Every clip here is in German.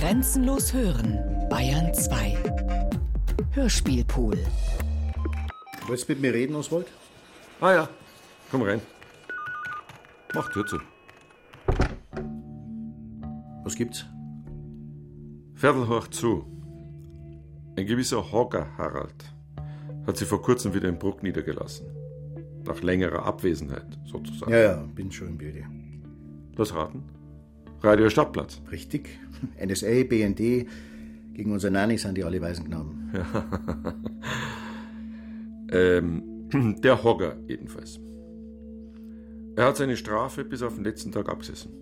Grenzenlos hören, Bayern 2. Hörspielpool. Wolltest du mit mir reden, Oswald? Ah ja, komm rein. Mach Tür zu. Was gibt's? Viertel hoch zu. Ein gewisser Hogger Harald hat sich vor kurzem wieder in Bruck niedergelassen. Nach längerer Abwesenheit, sozusagen. Ja, ja, bin schon im Bilde. Lass raten. Radio Stadtplatz. Richtig. NSA, BND, gegen unser Nanny sind die alle Waisenknaben. Ähm, der Hogger jedenfalls. Er hat seine Strafe bis auf den letzten Tag abgesessen.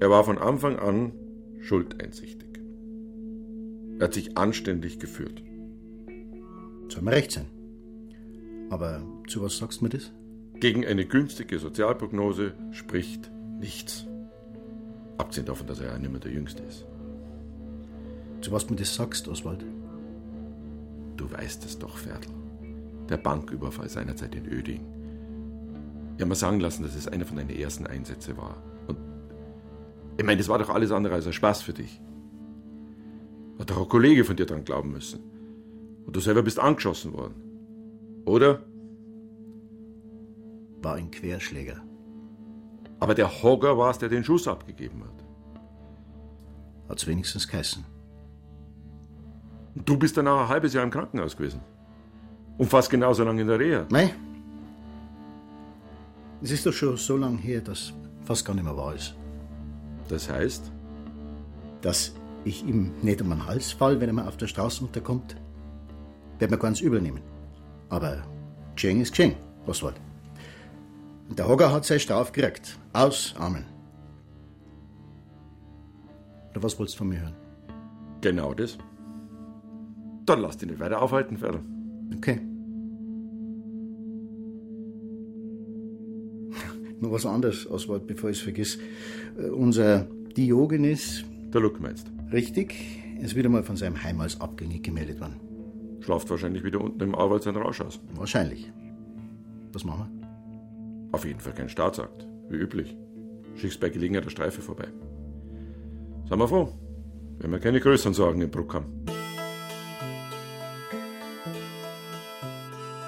Er war von Anfang an schuldeinsichtig. Er hat sich anständig geführt. Soll mir recht sein. Aber zu was sagst du mir das? Gegen eine günstige Sozialprognose spricht nichts. Abgesehen davon, dass er ja nicht mehr der Jüngste ist. Zu was du mir das sagst, Oswald? Du weißt es doch, Ferdl. Der Banküberfall seinerzeit in Öding. Ich habe mir sagen lassen, dass es einer von deinen ersten Einsätze war. Und ich meine, das war doch alles andere als ein Spaß für dich. Hat doch ein Kollege von dir dran glauben müssen. Und du selber bist angeschossen worden. Oder? War ein Querschläger. Aber der Hogger war es, der den Schuss abgegeben hat. Hat's wenigstens geheißen. Du bist danach ein halbes Jahr im Krankenhaus gewesen. Und fast genauso lange in der Reha. Nein. Es ist doch schon so lange her, dass fast gar nicht mehr wahr ist. Das heißt? Dass ich ihm nicht um den Hals fall, wenn er mir auf der Straße unterkommt, wird mir ganz übel nehmen. Aber Geschehen ist geschehen, Oswald. Der Hogger hat seine Strafe gekriegt. Aus, Amen. Oder was wolltest du von mir hören? Genau das. Dann lass dich nicht weiter aufhalten, Ferl. Okay. Nur was anderes, Oswald, bevor ich es vergiss. Äh, unser Diogenes, Der Look meinst. richtig, ist wieder mal von seinem Heim als abgängig gemeldet worden. Schlaft wahrscheinlich wieder unten im Arbeit sein Rausch aus. Wahrscheinlich. Was machen wir? Auf jeden Fall kein Staatsakt, wie üblich. Schickst bei Gelegenheit der Streife vorbei. Seien wir froh, wenn wir keine größeren Sorgen im Bruck haben.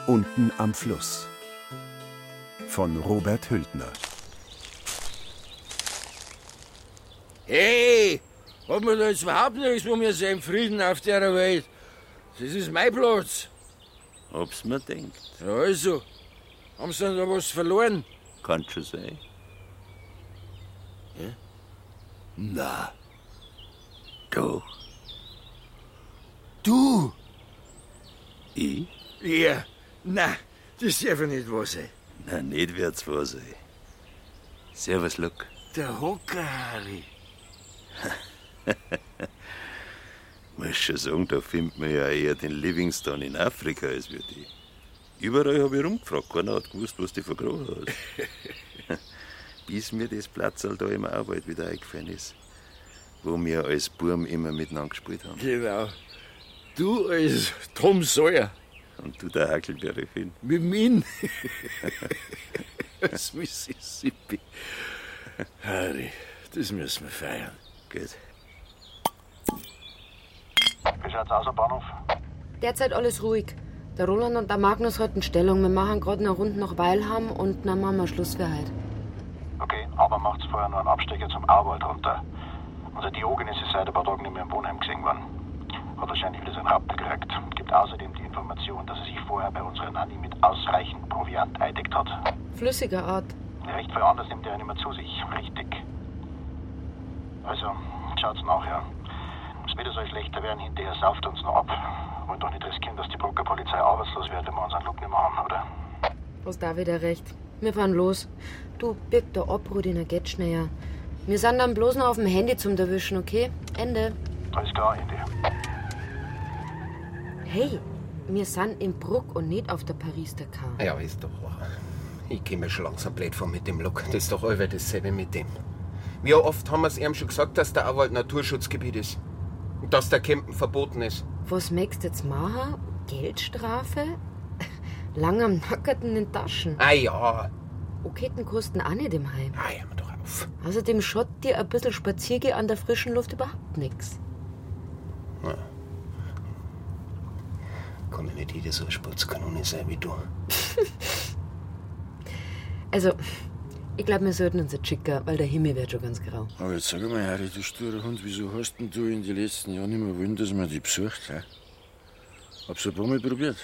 Unten am Fluss. Von Robert Hültner. Hey, hat man da jetzt überhaupt nichts, wo wir sind, Frieden auf der Welt? Das ist mein Platz. Ob's mir denkt, also, haben sie denn da was verloren? kann schon sein. Na, Doch, du? ich? Ja, na, das darf ja nicht wahr sein. Na, nicht wird's wahr sein. Servus, Luck. Der Hocker, Harry. Muss schon sagen, da findet man ja eher den Livingstone in Afrika als wir die. Überall habe ich rumgefragt, keiner hat gewusst, was die vergraben hat. Bis mir das Platzl da im Arbeit wieder eingefallen ist, wo wir als Burm immer miteinander gespielt haben. Genau. Du als Tom Sawyer. Und du der Hackelberry-Film. Mit mir. Aus Mississippi. Harry, das müssen wir feiern. Gut. Wie schaut's aus am Bahnhof? Derzeit alles ruhig. Der Roland und der Magnus halten Stellung. Wir machen gerade eine Runde nach Weilham und dann machen wir Schluss für heute. Okay, aber macht's vorher noch einen Abstecher zum Auwald runter. Unser Diogenes ist seit ein paar Tagen nicht mehr im Wohnheim gesehen worden. Hat wahrscheinlich wieder seinen Rappen gekriegt. Gibt außerdem die Information, dass er sich vorher bei unserer Nanny mit ausreichend Proviant eideckt hat. Flüssiger Art. Recht viel anders nimmt er nicht mehr zu sich. Richtig. Also, schaut's nachher. Es wird so schlechter werden, hinterher sauft er uns noch ab. Wollen doch nicht riskieren, dass die Brucker Polizei arbeitslos wird, wenn wir unseren Look nicht mehr haben, oder? Was da wieder recht. Wir fahren los. Du, birg da ab, Rudiner, geht schneller. Wir sind dann bloß noch auf dem Handy zum Erwischen, okay? Ende. Alles klar, Andy. Hey, wir sind in Bruck und nicht auf der Paris-Dakar. Ja, ist doch wahr. Ich geh mir schon langsam blöd vor mit dem Look. Das ist doch allweil dasselbe mit dem. Wie oft haben wir es ihm schon gesagt, dass der Auwald Naturschutzgebiet ist? Dass der Campen verboten ist? Was möchtest du jetzt machen? Geldstrafe? Lang am Nackerten in den Taschen. Ah ja. Okay, den kosten auch nicht im Heim. Ah ja, mir doch Außerdem schaut dir ein bisschen Spaziergehen an der frischen Luft überhaupt nichts. Ja. Kann ja nicht jeder so eine Sportskanone sein wie du. Also, ich glaube, wir sollten uns jetzt schicken, weil der Himmel wird schon ganz grau. Aber jetzt sag mal, Harry, du sturer Hund, wieso hast denn du in den letzten Jahren immer wollen, dass man dich besucht? He? Hab's ein paar Mal probiert.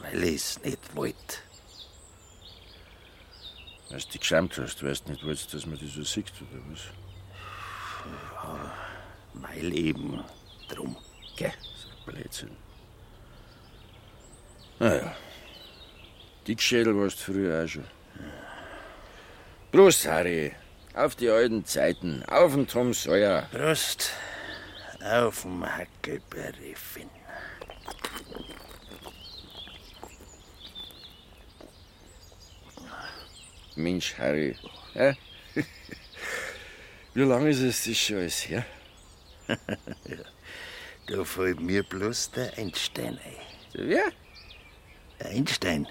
Weil ich es nicht wollte. Weil du dich geschämt hast, weißt nicht, wolltest, dass man dich so sieht, oder was? Weil eben drum. Gell? So ein Blödsinn. Naja. Dickschädel warst du früher auch schon. Prost, Harry. Auf die alten Zeiten. Auf den Tom Sawyer. Prost. Auf dem Hackelberry Finn. Mensch, Harry. Hä? Wie lange ist es das schon alles her? Da fällt mir bloß der Einstein ein. Wer? Einstein.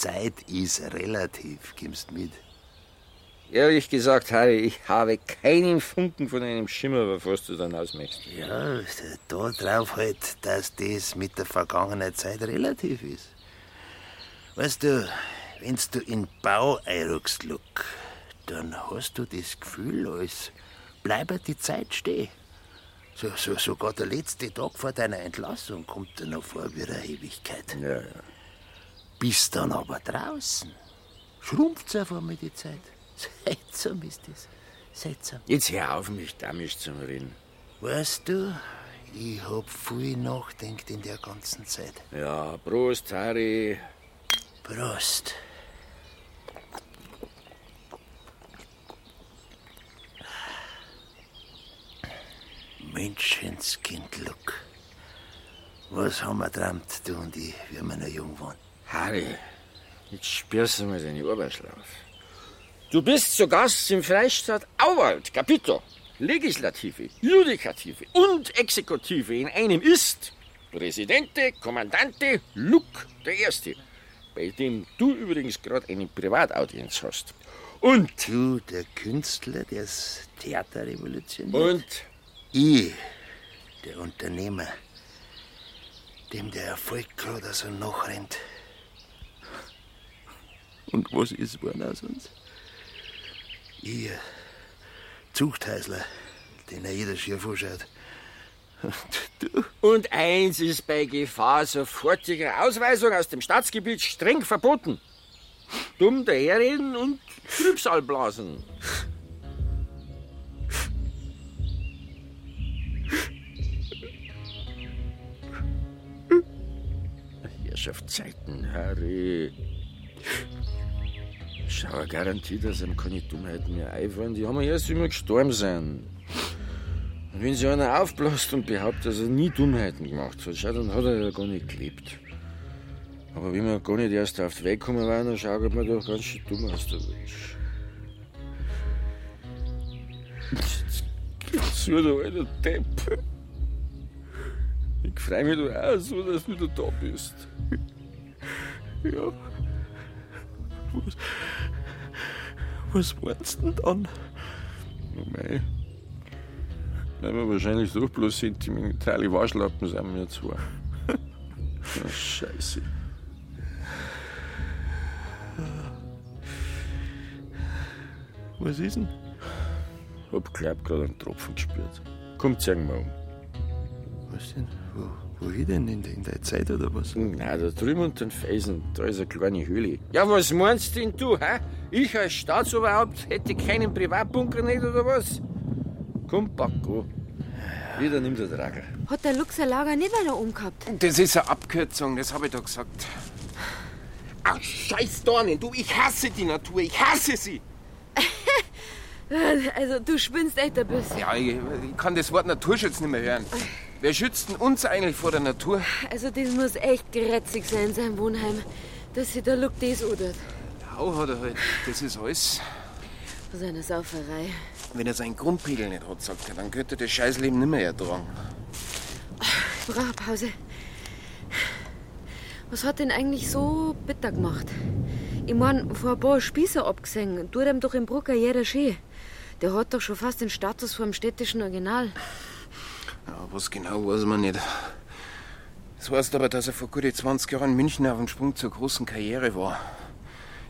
Zeit ist relativ, gibst mit. Ehrlich gesagt, Harry, ich habe keinen Funken von einem Schimmer, was du dann ausmachst. Ja, da drauf halt, dass das mit der vergangenen Zeit relativ ist. Weißt du, wenn's du in Bau einruckst, Luck, dann hast du das Gefühl, als bleibe die Zeit stehen. So, so, sogar der letzte Tag vor deiner Entlassung kommt dir noch vor wie eine Ewigkeit. Ja, ja. Bist dann aber draußen. Schrumpft's auf einmal die Zeit. Seltsam ist das. Seltsam. Jetzt hör auf, mich damisch zu reden. Weißt du, ich hab viel nachdenkt in der ganzen Zeit. Ja, Prost, Harry. Prost. Menschenskind, Luck. Was haben wir träumt, du und ich, wie wir noch jung waren? Harry, jetzt spürst du mal deine Oberschlauf. Du bist zu Gast im Freistaat Auwald, Kapito. Legislative, Judikative und Exekutive in einem ist Präsidente, Kommandante Luke der Erste, bei dem du übrigens gerade eine Privataudienz hast. Und Du, der Künstler, der's Theater revolutioniert. Und? Ich, der Unternehmer, dem der Erfolg gerade so nachrennt. Und was ist aus uns? Ich, Zuchthäusler, den er jeder schief anschaut. Und du, Und eins ist bei Gefahr sofortiger Ausweisung aus dem Staatsgebiet streng verboten. Dumm daherreden und Trübsal blasen. Herrschaftszeiten, Harry. Schau, garantiert, dass ihm keine Dummheiten mehr einfallen. Die haben ja erst immer gestorben sein. Und wenn sich einer aufbläst und behauptet, dass er nie Dummheiten gemacht hat, schau, dann hat er ja gar nicht gelebt. Aber wenn wir gar nicht erst auf den Weg gekommen waren, dann schaut man doch ganz schön dumm aus, der Mensch. So, du alter Depp. Ich freu mich doch auch so, dass du wieder da bist. ja. Was, was du denn dann? Oh mei. Weil wir wahrscheinlich doch bloß sentimentale Waschlappen sind wir zwei. oh, Scheiße. Was ist denn? Hab glaub grad einen Tropfen gespürt. Komm, zeig mal um. Was denn? Wo, wo ich denn? In, der- in der Zeit oder was? Na, da drüben unter den Felsen, da ist eine kleine Höhle. Ja, was meinst denn du, hä? Ich als Staatsoberhaupt hätte keinen Privatbunker nicht, oder was? Komm, Paco. Wieder nimm der Dragel. Hat der Lux sein Lager nicht weiter umgehabt? Das ist eine Abkürzung, das habe ich doch gesagt. Ach, scheiß Dornen, du, ich hasse die Natur, ich hasse sie. Also, du spinnst echt ein bisschen. Ja, ich, ich kann das Wort Naturschutz nicht mehr hören. Wer schützt denn uns eigentlich vor der Natur? Also, das muss echt grätzig sein, sein Wohnheim, dass sich der Luck das odert. Ja, hat er halt. Das ist alles. Von seiner Sauferei. Wenn er seinen Grundpegel nicht hat, sagt er, dann könnte er das Scheißleben nicht mehr ertragen. Ich brauche Pause. Was hat denn eigentlich so bitter gemacht? Ich mein, vor ein paar Spießer abgesehen, tut ihm doch im Brucker jeder schön. Der hat doch schon fast den Status vom städtischen Original. Was genau weiß man nicht. Das heißt aber, dass er vor gut 20 Jahren in München auf dem Sprung zur großen Karriere war.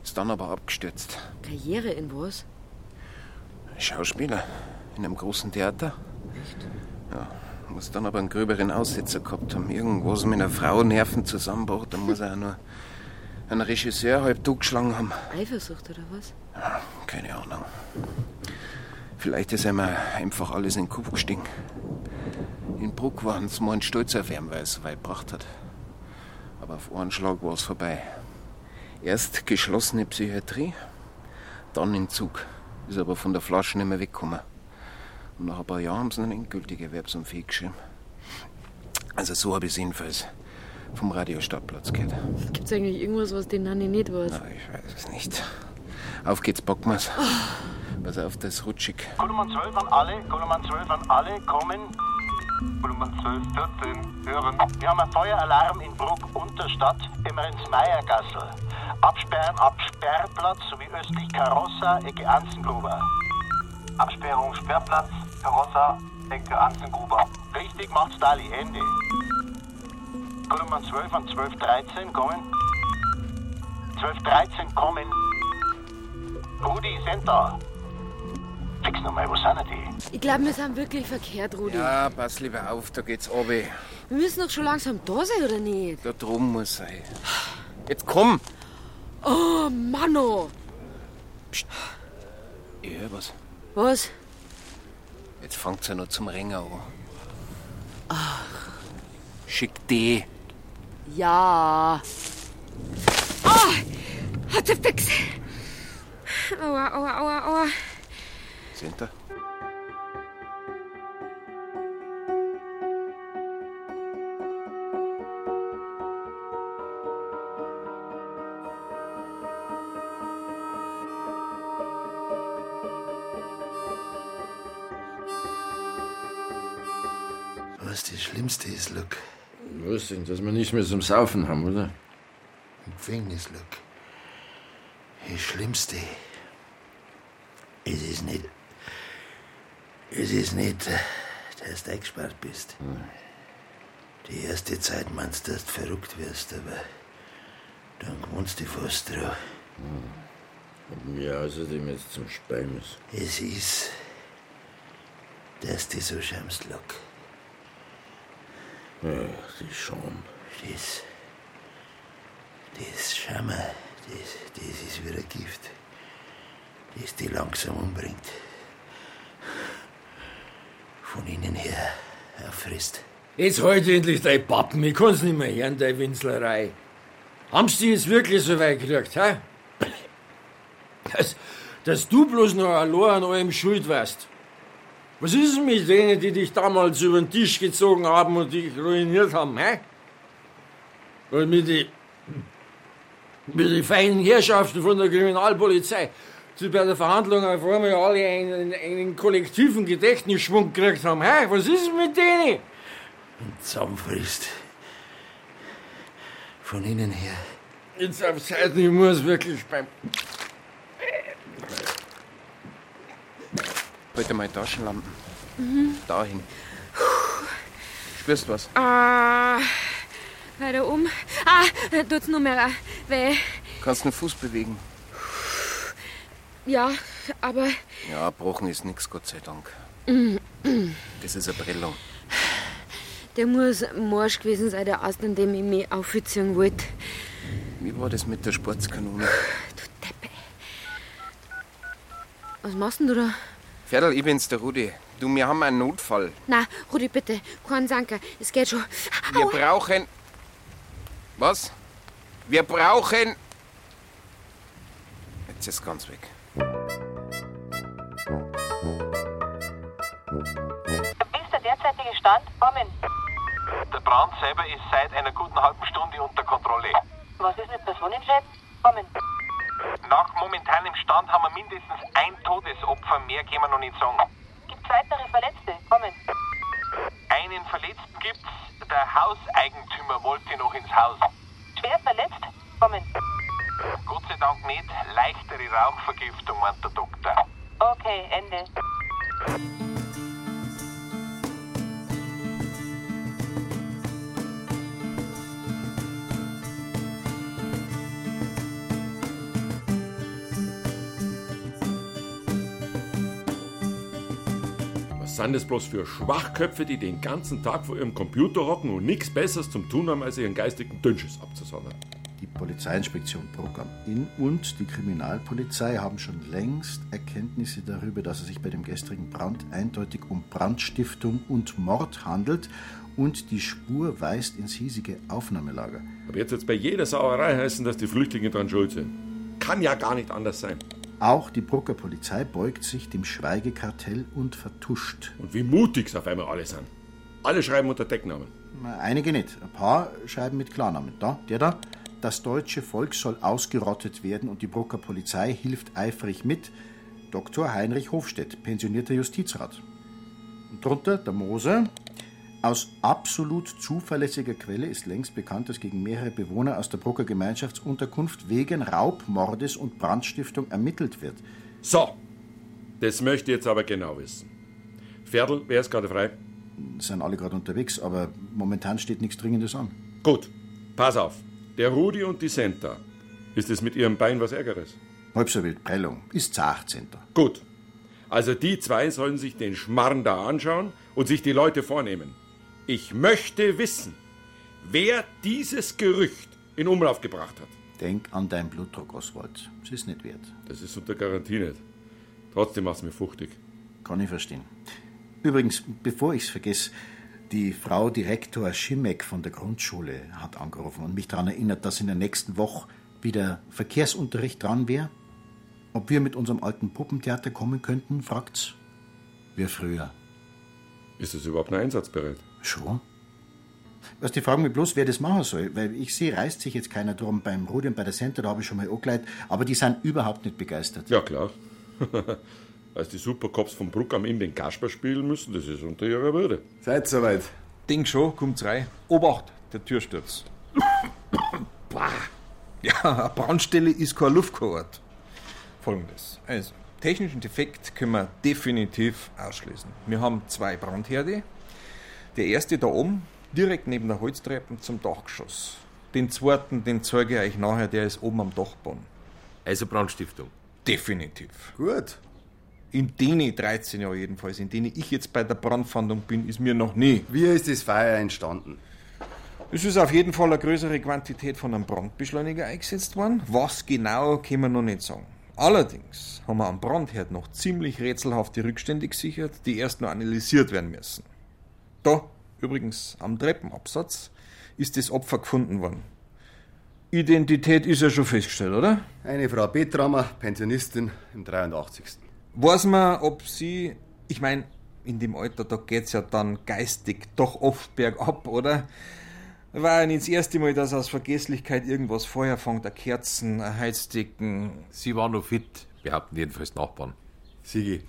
Ist dann aber abgestürzt. Karriere in was? Schauspieler. In einem großen Theater. Echt? Ja. Muss dann aber einen gröberen Aussetzer gehabt haben. Irgendwas mit einer Frau Nerven zusammenbaut. Da muss er auch nur einen Regisseur halb durchgeschlagen haben. Eifersucht oder was? Ja, keine Ahnung. Vielleicht ist ihm einfach alles in den Kopf gestiegen. In Bruck waren sie mal ein Stolz auf ihn, weil es so weit gebracht hat. Aber auf einen Schlag war es vorbei. Erst geschlossene Psychiatrie, dann Entzug. Ist aber von der Flasche nicht mehr weggekommen. Und nach ein paar Jahren haben sie eine endgültige Erwerbsunfähig geschrieben. Also so habe ich es jedenfalls vom Radiostadtplatz gehört. Gibt es eigentlich irgendwas, was den Nanni nicht weiß? Na, ich weiß es nicht. Auf geht's, wir's. Oh. Pass auf, das ist rutschig. Kolumn 12 an alle, Kolumn 12 an alle, kommen. Kolumn 12, 14, hören. Wir haben einen Feueralarm in Bruck Unterstadt, immer ins Meiergassel. Absperren ab Sperrplatz sowie östlich Karossa, Ecke Anzengruber. Absperrung Sperrplatz, Karossa, Ecke Anzengruber. Richtig, macht's Dali, Ende. Kolumn 12 an 12, 13, kommen. 12, 13, kommen. Rudi, sind da. Fix nochmal, wo sind die? Ich glaube, wir sind wirklich verkehrt, Rudi. Ja, pass lieber auf, da geht's runter. Wir müssen doch schon langsam da sein, oder nicht? Da drum muss sein. Jetzt komm! Oh, Manno! Psst. Ich hör was. Was? Jetzt fängt's ja noch zum Ringen an. Ach. Schick die. Ja. Oh! Hat sie fix. Aua, aua, aua, aua. Da? Was das Schlimmste ist, Luke. Was denn, dass wir nichts mehr zum Saufen haben, oder? Im Gefängnis, Luke. Das Schlimmste. Es ist nicht. Es ist nicht, äh, dass du eingesperrt bist. Die erste Zeit meinst du, dass du verrückt wirst, aber dann gewohnst du dich fast drauf. Und mir außerdem jetzt zum Speien muss. Es ist, dass du so schämst, Luke. Ja, die Scham. Das. Das Schammer, das, das ist wie ein Gift. Das die langsam umbringt. Von innen her auffrisst. Jetzt halt endlich dein Pappen, ich kann's nicht mehr hören, deine Winzlerei. Haben's die jetzt wirklich so weit gekriegt, hä? Dass, dass du bloß noch allein an allem schuld warst. Was ist denn mit denen, die dich damals über den Tisch gezogen haben und dich ruiniert haben, hä? Und mit die, mit die feinen Herrschaften von der Kriminalpolizei, bei der Verhandlung auf einmal alle einen, einen kollektiven Gedächtnisschwung gekriegt haben, hä? Was ist mit denen? Und zusammenfrisst. Von innen her. Jetzt auf Zeit, ich muss wirklich beim. Heute mal Taschenlampen. Mhm. Dahin. Spürst du was? Ah, weiter um. Ah, tut's nur mehr weh. Kannst den Fuß bewegen. Ja, aber Ja, gebrochen ist nix, Gott sei Dank. Das ist eine Prellung. der muss morsch gewesen sein, der Ast, an dem ich mich aufziehen wollte. Wie war das mit der Sportskanone? Was machst denn du da? Ferdl, ich bin's, der Rudi. Du, wir haben einen Notfall. Na, Rudi, bitte, kein Sanker, es geht schon. Wir brauchen. Was? Wir brauchen. Jetzt ist ganz weg. Derzeitige Stand? Kommen. Der Brand selber ist seit einer guten halben Stunde unter Kontrolle. Was ist mit Personenschäden? Kommen. Nach momentanem Stand haben wir mindestens ein Todesopfer, mehr können wir noch nicht sagen. Gibt's weitere Verletzte? Kommen. Einen Verletzten gibt's, der Hauseigentümer wollte noch ins Haus. Schwer verletzt? Kommen. Gott sei Dank nicht. Leichtere Rauchvergiftung, meint der Doktor. Okay, Ende. Sind das bloß für Schwachköpfe, die den ganzen Tag vor ihrem Computer hocken und nichts Besseres zum tun haben, als ihren geistigen Dünnschiss abzusondern? Die Polizeiinspektion am Inn und die Kriminalpolizei haben schon längst Erkenntnisse darüber, dass es sich bei dem gestrigen Brand eindeutig um Brandstiftung und Mord handelt und die Spur weist ins hiesige Aufnahmelager. Aber jetzt wird es bei jeder Sauerei heißen, dass die Flüchtlinge dran schuld sind. Kann ja gar nicht anders sein. Auch die Brucker Polizei beugt sich dem Schweigekartell und vertuscht. Und wie mutig sie auf einmal alle sind. Alle schreiben unter Decknamen. Na, Einige nicht. Ein paar schreiben mit Klarnamen. Da, der da. Das deutsche Volk soll ausgerottet werden und die Brucker Polizei hilft eifrig mit. Dr. Heinrich Hofstedt, pensionierter Justizrat. Und drunter der Moser. Aus absolut zuverlässiger Quelle ist längst bekannt, dass gegen mehrere Bewohner aus der Brucker Gemeinschaftsunterkunft wegen Raubmordes und Brandstiftung ermittelt wird. So, das möchte ich jetzt aber genau wissen. Pferdl, wer ist gerade frei? Sind alle gerade unterwegs, aber momentan steht nichts Dringendes an. Gut, pass auf. Der Rudi und die Senta. Ist es mit ihrem Bein was Ärgeres? Halb so wild, Prellung. Ist zu 18. Gut. Also die zwei sollen sich den Schmarrn da anschauen und sich die Leute vornehmen. Ich möchte wissen, wer dieses Gerücht in Umlauf gebracht hat. Denk an deinen Blutdruck, Oswald. Es ist nicht wert. Das ist unter Garantie nicht. Trotzdem macht's mir fuchtig. Kann ich verstehen. Übrigens, bevor ich's vergesse, die Frau Direktor Schimek von der Grundschule hat angerufen und mich daran erinnert, dass in der nächsten Woche wieder Verkehrsunterricht dran wäre. Ob wir mit unserem alten Puppentheater kommen könnten, fragt's. Wir früher. Ist es überhaupt noch einsatzbereit? Schon. Was die fragen mich bloß, wer das machen soll, weil ich sehe, reißt sich jetzt keiner drum. Beim Rudi und bei der Center, da habe ich schon mal angeleitet, aber die sind überhaupt nicht begeistert. Ja, klar. Als die Supercops von Bruck am Inn den Kasper spielen müssen, das ist unter ihrer Würde. Seid soweit. Ding schon, kommt's rein. Obacht, der Türsturz. bah. Ja, eine Brandstelle ist kein Luftkurort. Folgendes. Also, technischen Defekt können wir definitiv ausschließen. Wir haben zwei Brandherde. Der erste da oben, direkt neben der Holztreppe zum Dachgeschoss. Den zweiten, den zeige ich euch nachher, der ist oben am Dachboden. Also Brandstiftung. Definitiv. Gut. In denen 13 Jahren jedenfalls, in denen ich jetzt bei der Brandfahndung bin, ist mir noch nie. Wie ist das Feuer entstanden? Es ist auf jeden Fall eine größere Quantität von einem Brandbeschleuniger eingesetzt worden. Was genau, können wir noch nicht sagen. Allerdings haben wir am Brandherd noch ziemlich rätselhafte Rückstände gesichert, die erst noch analysiert werden müssen. Da, übrigens am Treppenabsatz, ist das Opfer gefunden worden. Identität ist ja schon festgestellt, oder? Eine Frau Betramer, Pensionistin im 83. Weiß man, ob sie, ich meine, in dem Alter, da geht's ja dann geistig doch oft bergab, oder? War ja nicht das erste Mal, dass aus Vergesslichkeit irgendwas Feuer fängt, ein Kerzen, ein Heizdecken. Sie war noch fit, behaupten jedenfalls Nachbarn. Sigi,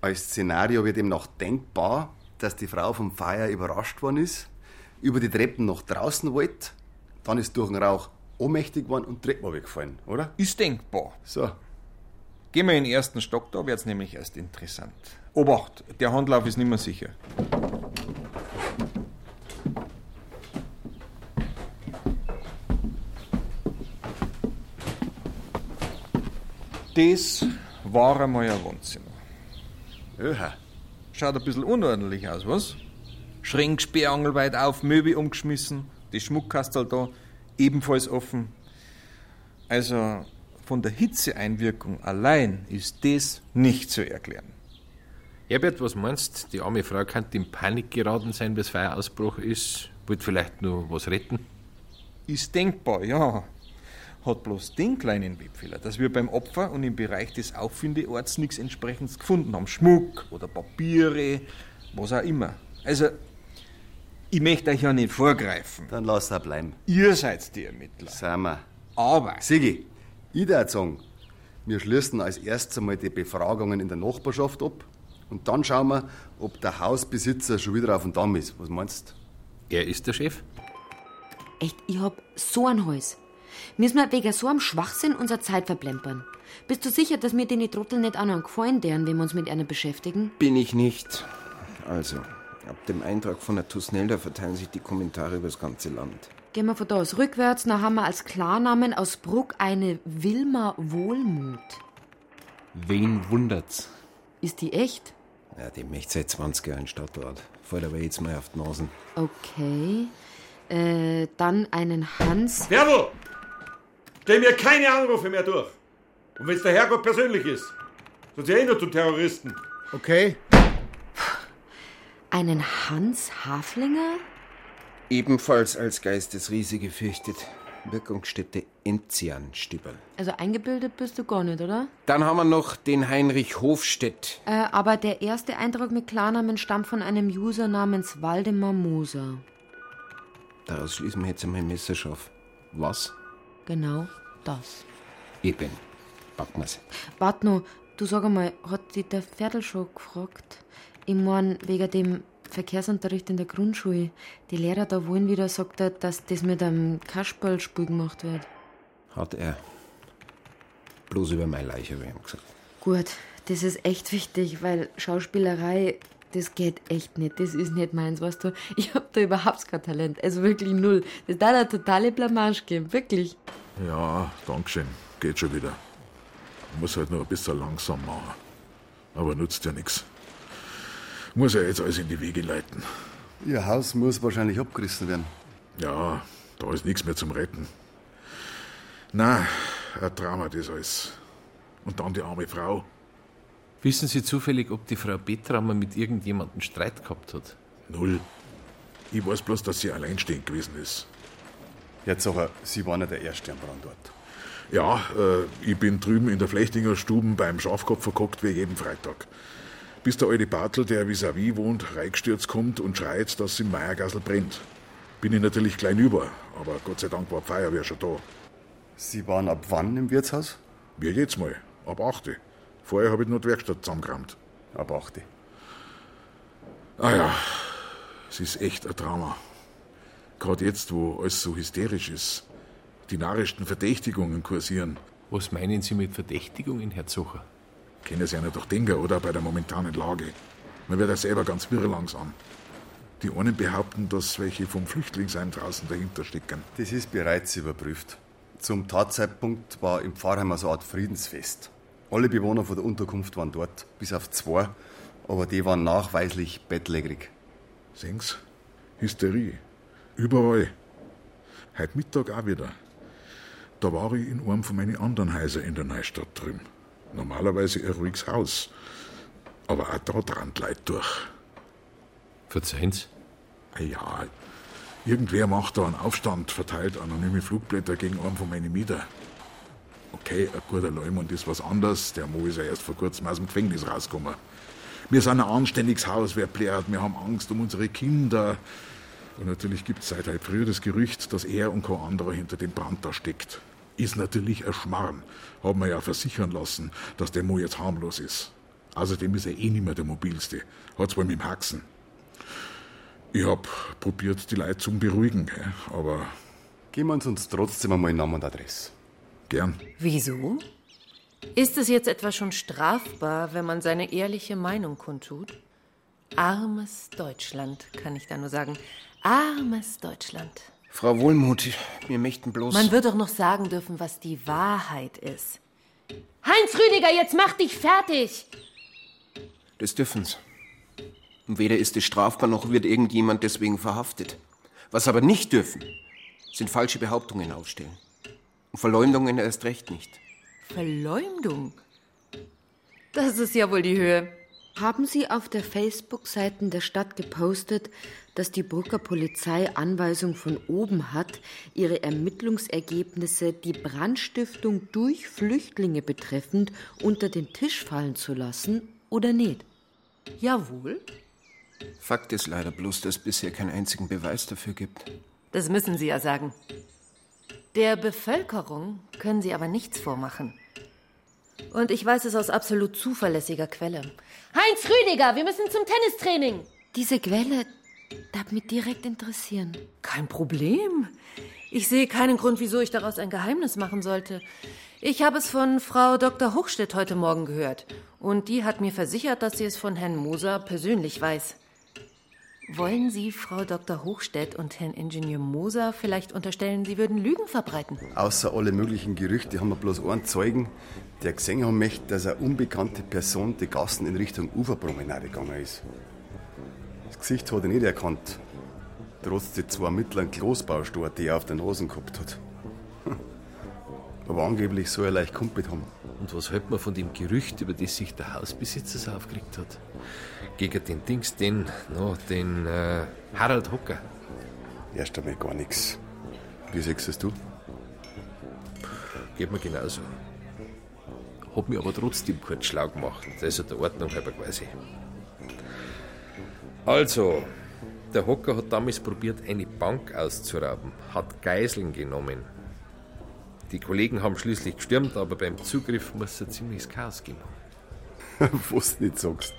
als Szenario wird eben noch denkbar, dass die Frau vom Feuer überrascht worden ist, über die Treppen nach draußen wollte, dann ist durch den Rauch ohnmächtig geworden und Treppen weggefallen, oder? Ist denkbar. So. Gehen wir in den ersten Stock, da wird's nämlich erst interessant. Obacht, der Handlauf ist nicht mehr sicher. Das war einmal ein Wohnzimmer. Öha. Schaut ein bisschen unordentlich aus, was? Schränk sperrangelweit auf, Möbel umgeschmissen, die Schmuckkastel da ebenfalls offen. Also von der Hitzeeinwirkung allein ist das nicht zu erklären. Herbert, was meinst Die arme Frau könnte in Panik geraten sein, bis Feuerausbruch ist. Wollte vielleicht nur was retten. Ist denkbar, ja. Hat bloß den kleinen Webfehler, dass wir beim Opfer und im Bereich des Auffindeorts nichts entsprechendes gefunden haben. Schmuck oder Papiere, was auch immer. Also, ich möchte euch ja nicht vorgreifen. Dann lass er bleiben. Ihr seid die Ermittler. Sind wir. Aber. Sigi, ich würde sagen, wir schließen als erstes einmal die Befragungen in der Nachbarschaft ab und dann schauen wir, ob der Hausbesitzer schon wieder auf dem Damm ist. Was meinst Er ist der Chef? Echt, ich hab so ein Hals. Müssen wir wegen so einem Schwachsinn unsere Zeit verplempern? Bist du sicher, dass mir den Trottel nicht auch noch gefallen deren, wenn wir uns mit einer beschäftigen? Bin ich nicht. Also, ab dem Eintrag von der Tusnelda verteilen sich die Kommentare über das ganze Land. Gehen wir von da aus rückwärts, dann haben wir als Klarnamen aus Bruck eine Wilma Wohlmut. Wen wundert's? Ist die echt? Ja, die möchte seit 20 Jahren Stadtrat. Fällt aber jetzt mal auf die Nasen. Okay. Äh, dann einen Hans. Werl! Stell mir keine Anrufe mehr durch. Und wenn es der Herrgott persönlich ist, sonst erinnert du Terroristen. Okay. Einen Hans Haflinger? Ebenfalls als Geistesriese gefürchtet. Wirkungsstätte Enzianstibel. Also eingebildet bist du gar nicht, oder? Dann haben wir noch den Heinrich Hofstedt. Äh, aber der erste Eintrag mit Klarnamen stammt von einem User namens Waldemar Moser. Daraus schließen wir jetzt einmal messerscharf. Was? Genau das. Eben. Packen wir's. Wart noch, du sag einmal, hat dich der Pferdl schon gefragt? Ich mein, wegen dem Verkehrsunterricht in der Grundschule. Die Lehrer da wollen wieder, sagt er, dass das mit einem Kasperlspiel gemacht wird. Hat er. Bloß über meine Leiche, wie ihm gesagt. Gut, das ist echt wichtig, weil Schauspielerei, das geht echt nicht. Das ist nicht meins, weißt du. Ich hab da überhaupt kein Talent. Also wirklich null. Das da eine totale Blamage geben, wirklich. Ja, Dankeschön. Geht schon wieder. Muss halt nur ein bisschen langsam machen. Aber nutzt ja nichts. Muss ja jetzt alles in die Wege leiten. Ihr Haus muss wahrscheinlich abgerissen werden. Ja, da ist nichts mehr zum Retten. Na, ein Drama das alles. Und dann die arme Frau. Wissen Sie zufällig, ob die Frau Betramer mit irgendjemandem Streit gehabt hat? Null. Ich weiß bloß, dass sie alleinstehend gewesen ist. Jetzt aber, Sie waren ja der Erste am Brandort. Ja, äh, ich bin drüben in der Flechtinger Stuben beim Schafkopf verkockt wie jeden Freitag. Bis der alte Bartel, der vis-à-vis wohnt, reingestürzt kommt und schreit, dass es im Meiergassel brennt. Bin ich natürlich klein über, aber Gott sei Dank war die Feuerwehr schon da. Sie waren ab wann im Wirtshaus? Wie jetzt mal, ab 8. Vorher habe ich nur die Werkstatt zusammengerammt. Ab 8. Ah ja, es ist echt ein Drama. Gerade jetzt, wo alles so hysterisch ist. Die narrischsten Verdächtigungen kursieren. Was meinen Sie mit Verdächtigungen, Herr Zucher? Kennen Sie einer doch denken, oder? Bei der momentanen Lage. Man wird ja selber ganz wirr langsam. Die einen behaupten, dass welche vom Flüchtlingsheim draußen dahinter stecken. Das ist bereits überprüft. Zum Tatzeitpunkt war im Pfarrheim eine Art Friedensfest. Alle Bewohner von der Unterkunft waren dort, bis auf zwei, aber die waren nachweislich bettlägerig. Sehen's? Hysterie. Überall. Heute Mittag auch wieder. Da war ich in einem von meinen anderen Häusern in der Neustadt drüben. Normalerweise ein ruhiges Haus. Aber auch da dran die Leute durch. Verzeihen's? Ja, irgendwer macht da einen Aufstand, verteilt anonyme Flugblätter gegen einen von meinen Mieter. Okay, ein guter Leumund ist was anderes. Der Mo ist ja erst vor kurzem aus dem Gefängnis rausgekommen. Wir sind ein anständiges Haus, wer blärt. Wir haben Angst um unsere Kinder. Und natürlich gibt es seit halt früher das Gerücht, dass er und kein anderer hinter dem Brand da steckt. Ist natürlich ein Schmarrn. Haben wir ja versichern lassen, dass der Mo jetzt harmlos ist. Außerdem ist er eh nicht mehr der mobilste. Hat zwar mit dem Haxen. Ich hab probiert, die Leute zu beruhigen, aber. Geben wir uns trotzdem einmal Namen und Adresse. Gern. Wieso? Ist es jetzt etwa schon strafbar, wenn man seine ehrliche Meinung kundtut? Armes Deutschland, kann ich da nur sagen. Armes Deutschland. Frau Wohlmuth, wir möchten bloß. Man wird doch noch sagen dürfen, was die Wahrheit ist. Heinz Rüdiger, jetzt mach dich fertig! Das dürfen's. Und weder ist es strafbar, noch wird irgendjemand deswegen verhaftet. Was aber nicht dürfen, sind falsche Behauptungen aufstellen. Und Verleumdungen erst recht nicht. Verleumdung? Das ist ja wohl die Höhe. Haben Sie auf der Facebook-Seite der Stadt gepostet, dass die Brucker Polizei Anweisung von oben hat, ihre Ermittlungsergebnisse, die Brandstiftung durch Flüchtlinge betreffend, unter den Tisch fallen zu lassen oder nicht? Jawohl. Fakt ist leider bloß, dass es bisher keinen einzigen Beweis dafür gibt. Das müssen Sie ja sagen. Der Bevölkerung können Sie aber nichts vormachen. Und ich weiß es aus absolut zuverlässiger Quelle. Heinz Rüdiger, wir müssen zum Tennistraining. Diese Quelle darf mich direkt interessieren. Kein Problem. Ich sehe keinen Grund, wieso ich daraus ein Geheimnis machen sollte. Ich habe es von Frau Dr. Hochstedt heute Morgen gehört. Und die hat mir versichert, dass sie es von Herrn Moser persönlich weiß. Wollen Sie Frau Dr. Hochstedt und Herrn Ingenieur Moser vielleicht unterstellen, Sie würden Lügen verbreiten? Außer alle möglichen Gerüchte haben wir bloß einen Zeugen, der gesehen haben möchte, dass eine unbekannte Person die Gassen in Richtung Uferpromenade gegangen ist. Das Gesicht hat er nicht erkannt, trotz die zwei mittleren Kloßbaustore, die er auf der Nase gehabt hat. Aber angeblich soll er leicht kumpelt haben. Und was hält man von dem Gerücht, über das sich der Hausbesitzer so aufgeregt hat? Gegen den Dings, den, no, den äh, Harald Hocker. Erst einmal gar nichts. Wie siehst es du? Geht mir genauso. Hab mich aber trotzdem kurz schlau gemacht. Also der Ordnung halber quasi. Also, der Hocker hat damals probiert, eine Bank auszurauben, hat Geiseln genommen. Die Kollegen haben schließlich gestürmt, aber beim Zugriff muss es ein ziemliches Chaos geben. Was du nicht sagst.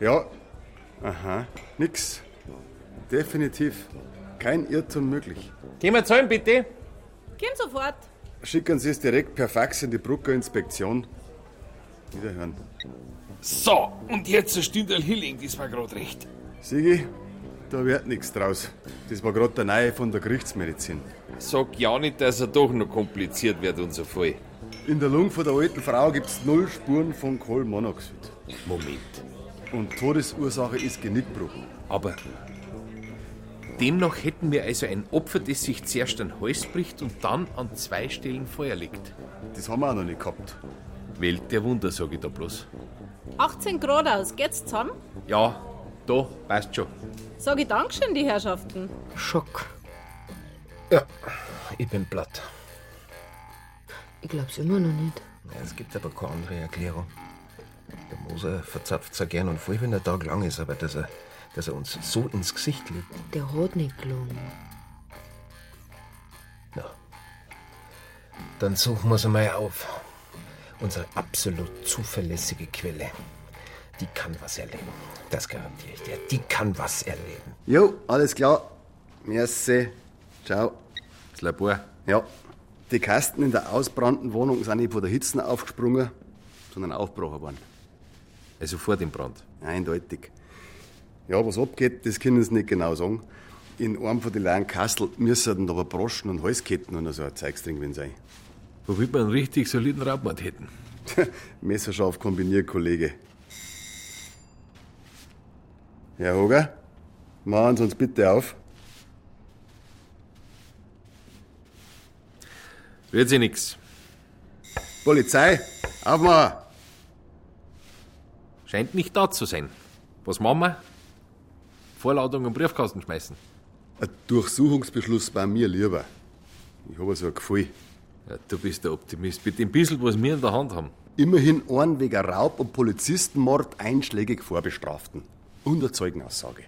Ja, aha, nix. Definitiv. Kein Irrtum möglich. Gehen wir zahlen, bitte. Gehen sofort. Schicken Sie es direkt per Fax in die Brucker Inspektion. Wiederhören. So, und jetzt ein Stündel Hilling, das war gerade recht. Sigi, da wird nichts draus. Das war gerade der Neue von der Gerichtsmedizin. Sag ja nicht, dass er doch noch kompliziert wird, unser Fall. In der Lunge von der alten Frau gibt es null Spuren von Kohlenmonoxid. Moment. Und Todesursache ist Genickbruch. Aber demnach hätten wir also ein Opfer, das sich zuerst an den Hals bricht und dann an zwei Stellen Feuer legt. Das haben wir auch noch nicht gehabt. Welt der Wunder, sag ich da bloß. 18 Grad aus, geht's zusammen? Ja, da, passt schon. Sag ich Dankeschön, die Herrschaften. Schock. Ja, ich bin platt. Ich glaub's immer noch nicht. Es gibt aber keine andere Erklärung. Der Moser verzapft zwar gern und voll, wenn der Tag lang ist, aber dass er, dass er uns so ins Gesicht legt. Der hat nicht gelungen. Dann suchen wir sie mal auf. Unsere absolut zuverlässige Quelle. Die kann was erleben. Das garantiere ich dir. Die kann was erleben. Jo, alles klar. Merci. Ciao. Das Labor? Ja. Die Kasten in der ausbrannten Wohnung sind nicht von der Hitze aufgesprungen, sondern aufgebrochen worden. Also vor dem Brand? Eindeutig. Ja, was abgeht, das können sie nicht genau sagen. In einem von den leeren Kastel müssen aber Broschen und Halsketten und so ein Zeugs drin sein. Womit wir einen richtig soliden Raubmord hätten. Messerscharf kombiniert, Kollege. Herr Hoger, machen Sie uns bitte auf. Rührt sich nix. Polizei, aufmachen! Scheint nicht da zu sein. Was machen wir? Vorladung im Briefkasten schmeißen. Ein Durchsuchungsbeschluss bei mir lieber. Ich habe so ein Gefühl. Ja, du bist der Optimist. Mit dem bisschen, was wir in der Hand haben. Immerhin einen wegen Raub und Polizistenmord einschlägig vorbestraften. Und eine Zeugenaussage.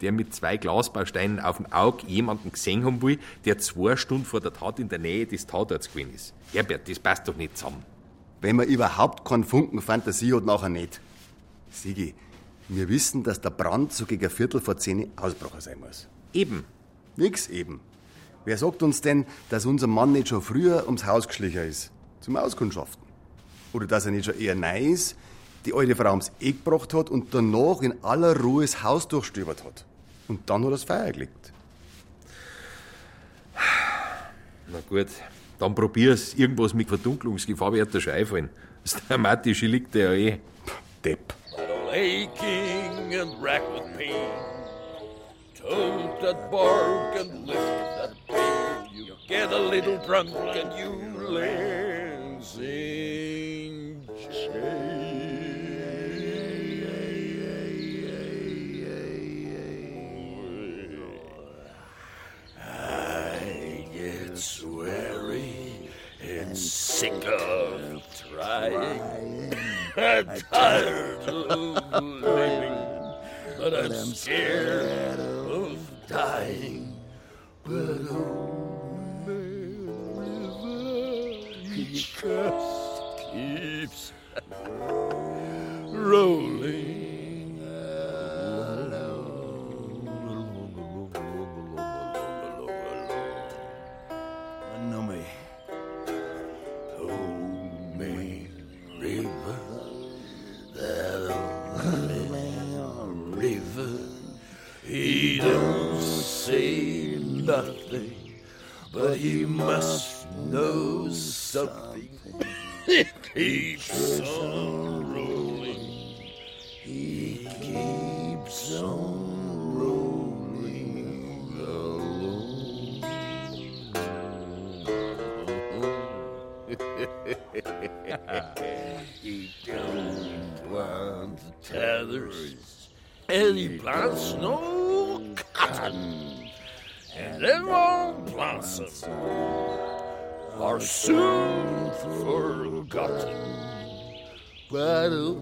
Der mit zwei Glasbausteinen auf dem Auge jemanden gesehen haben will, der zwei Stunden vor der Tat in der Nähe des Tatorts gewesen ist. Herbert, das passt doch nicht zusammen. Wenn man überhaupt keinen Funken Fantasie hat, nachher nicht. Sigi, wir wissen, dass der Brand so gegen ein Viertel vor zehn ausgebrochen sein muss. Eben. Nix eben. Wer sagt uns denn, dass unser Mann nicht schon früher ums Haus geschlichen ist? Zum Auskundschaften. Oder dass er nicht schon eher neu ist, die alte Frau ums Eck gebracht hat und danach in aller Ruhe das Haus durchstöbert hat. Und dann hat er das Feuer gelegt. Na gut, dann probier's. Irgendwas mit Verdunklungsgefahr wird dir schon einfallen. Das Dramatische liegt ja eh. Depp. Aching and racked with pain. Toad that bark and lift that pain. You get a little drunk and you lay sing I get sweary and sick of trying. I'm tired of living, but I'm scared of dying. But oh, he just keeps rolling. He don't say nothing, but he must know something. He keeps on rolling. He keeps on rolling he don't want tethers, and he plants no cotton, and them old blossoms are soon forgotten. But oh,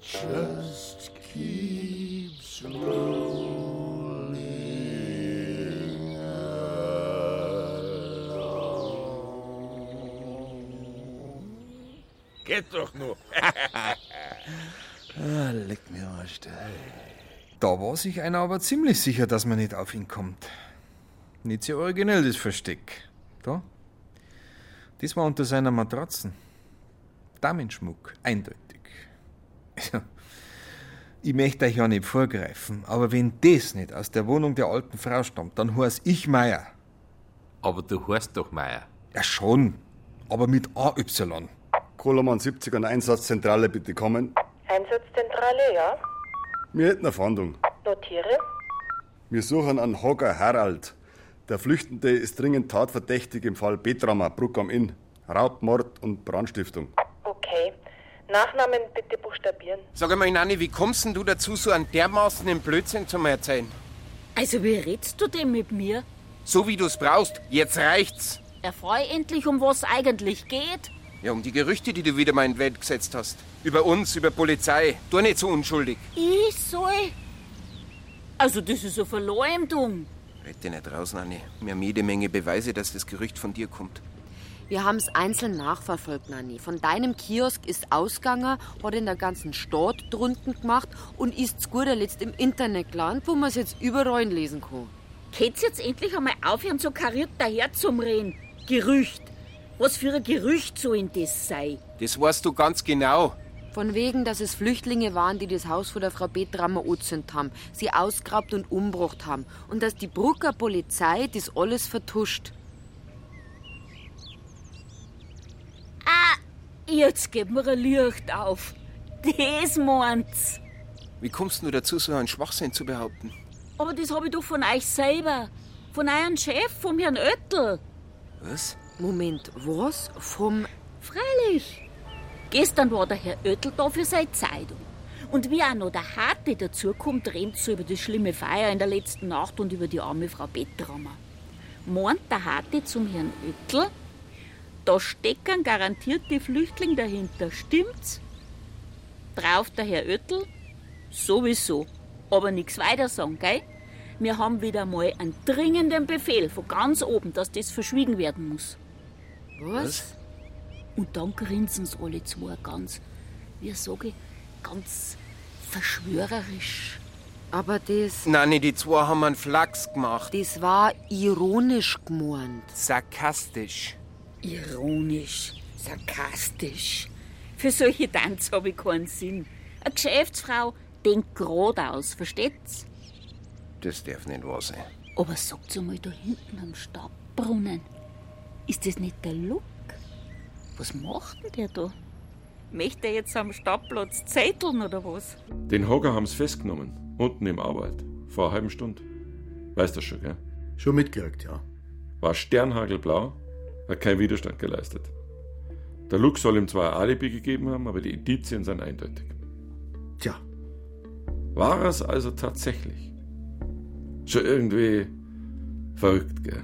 just keeps rolling Geht doch nur. Ah, leck mir Arsch. da. Da war sich einer aber ziemlich sicher, dass man nicht auf ihn kommt. Nicht sehr originell, das Versteck. Da? Das war unter seiner Matratzen. Damenschmuck, eindeutig. Ich möchte euch ja nicht vorgreifen, aber wenn das nicht aus der Wohnung der alten Frau stammt, dann heiß ich Meier. Aber du heißt doch Meier. Ja schon, aber mit AY. Koloman 70 an Einsatzzentrale bitte kommen. Einsatzzentrale, ja. Wir hätten eine Fahndung. Notiere. Wir suchen einen Hogger Harald. Der Flüchtende ist dringend tatverdächtig im Fall Betramer, Bruck am Inn. Raubmord und Brandstiftung. Okay. Nachnamen bitte buchstabieren. Sag einmal, Nanni, wie kommst denn du dazu, so einen dermaßen den Blödsinn zu mir erzählen? Also, wie redst du denn mit mir? So wie du's brauchst. Jetzt reicht's. Erfreu endlich, um was eigentlich geht. Ja, um die Gerüchte, die du wieder mal in die Welt gesetzt hast. Über uns, über Polizei. Du nicht so unschuldig. Ich soll? Also, das ist eine Verleumdung. Red dich nicht raus, Nanni. Wir haben jede Menge Beweise, dass das Gerücht von dir kommt. Wir haben es einzeln nachverfolgt, Nanni. Von deinem Kiosk ist ausgegangen, hat in der ganzen Stadt drunten gemacht und ist zu guter Letzt im Internet gelandet, wo man es jetzt überall lesen kann. Geht's jetzt endlich einmal aufhören, so kariert daher zum Reden? Gerücht. Was für ein Gerücht soll denn das sein? Das weißt du ganz genau. Von wegen, dass es Flüchtlinge waren, die das Haus von der Frau Betrammer angezündet haben, sie ausgrabt und umgebracht haben. Und dass die Brucker Polizei das alles vertuscht. Ah, jetzt geht mir ein Licht auf. Das meint's. Wie kommst du dazu, so einen Schwachsinn zu behaupten? Aber das habe ich doch von euch selber. Von eurem Chef, vom Herrn Oettel. Was? Moment, was? Vom. Freilich. Gestern war der Herr Oettel da für seine Zeitung. Und wie auch noch der Harte dazukommt, rennt so über das schlimme Feier in der letzten Nacht und über die arme Frau Bettrammer. Meint der Harte zum Herrn Oettel, da stecken garantiert die Flüchtlinge dahinter, stimmt's? Drauf der Herr Oettel, sowieso, aber nichts weiter sagen, gell? Wir haben wieder mal einen dringenden Befehl von ganz oben, dass das verschwiegen werden muss. Was? Und dann grinsen sie alle zwei ganz, wie sage ich, ganz verschwörerisch. Aber das. Nanni, die zwei haben einen Flachs gemacht. Das war ironisch gemeint. Sarkastisch. Ironisch, sarkastisch. Für solche Tanz habe ich keinen Sinn. Eine Geschäftsfrau denkt geradeaus, versteht's? Das darf nicht wahr sein. Aber sagt's einmal da hinten am Stabrunnen. Ist das nicht der Luck? Was macht denn der da? Möchte er jetzt am Stadtplatz zetteln oder was? Den Hogger haben's festgenommen, unten im Arbeit, vor einer halben Stunde. Weißt du schon, gell? Schon mitgekriegt, ja. War sternhagelblau, hat keinen Widerstand geleistet. Der Luck soll ihm zwar ein Alibi gegeben haben, aber die Indizien sind eindeutig. Tja. War es also tatsächlich? Schon irgendwie verrückt, gell?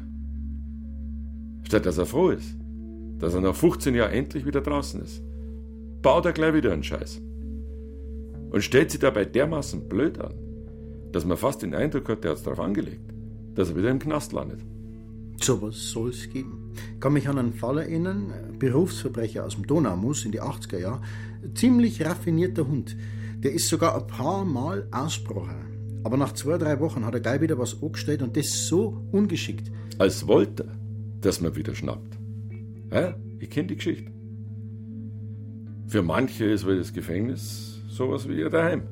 Statt dass er froh ist, dass er nach 15 Jahren endlich wieder draußen ist, baut er gleich wieder einen Scheiß. Und stellt sich dabei dermaßen blöd an, dass man fast den Eindruck hat, der hat's darauf angelegt, dass er wieder im Knast landet. Sowas soll es geben. Ich kann mich an einen Fall erinnern, Berufsverbrecher aus dem Donaumus in die 80er Jahre, ziemlich raffinierter Hund. Der ist sogar ein paar Mal ausgebrochen. Aber nach zwei, drei Wochen hat er gleich wieder was angestellt und das so ungeschickt. Als wollte er, dass man wieder schnappt. Ja, ich kenne die Geschichte. Für manche ist wohl das Gefängnis sowas wie ihr daheim.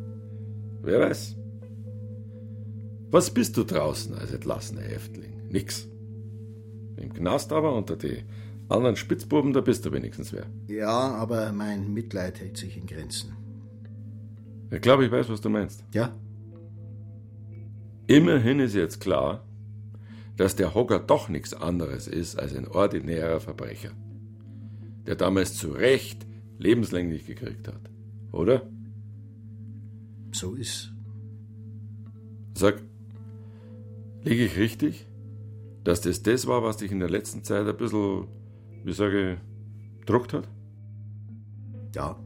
Wer weiß. Was bist du draußen als entlassener Häftling? Nix. Im Knast aber unter die anderen Spitzbuben, da bist du wenigstens wer. Ja, aber mein Mitleid hält sich in Grenzen. Ich glaube, ich weiß, was du meinst. Ja? Immerhin ist jetzt klar, dass der Hocker doch nichts anderes ist als ein ordinärer Verbrecher, der damals zu Recht lebenslänglich gekriegt hat. Oder? So ist. Sag, liege ich richtig, dass das das war, was dich in der letzten Zeit ein bisschen, wie sage ich, druckt hat? Ja.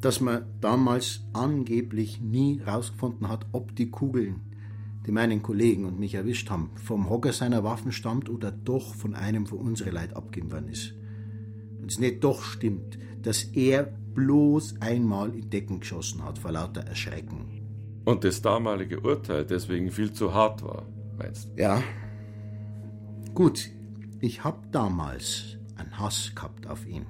Dass man damals angeblich nie rausgefunden hat, ob die Kugeln, die meinen Kollegen und mich erwischt haben, vom Hocker seiner Waffen stammt oder doch von einem von unseren Leid abgegeben worden ist. Und es nicht doch stimmt, dass er bloß einmal in Decken geschossen hat vor lauter Erschrecken. Und das damalige Urteil deswegen viel zu hart war, meinst du? Ja. Gut, ich hab damals einen Hass gehabt auf ihn.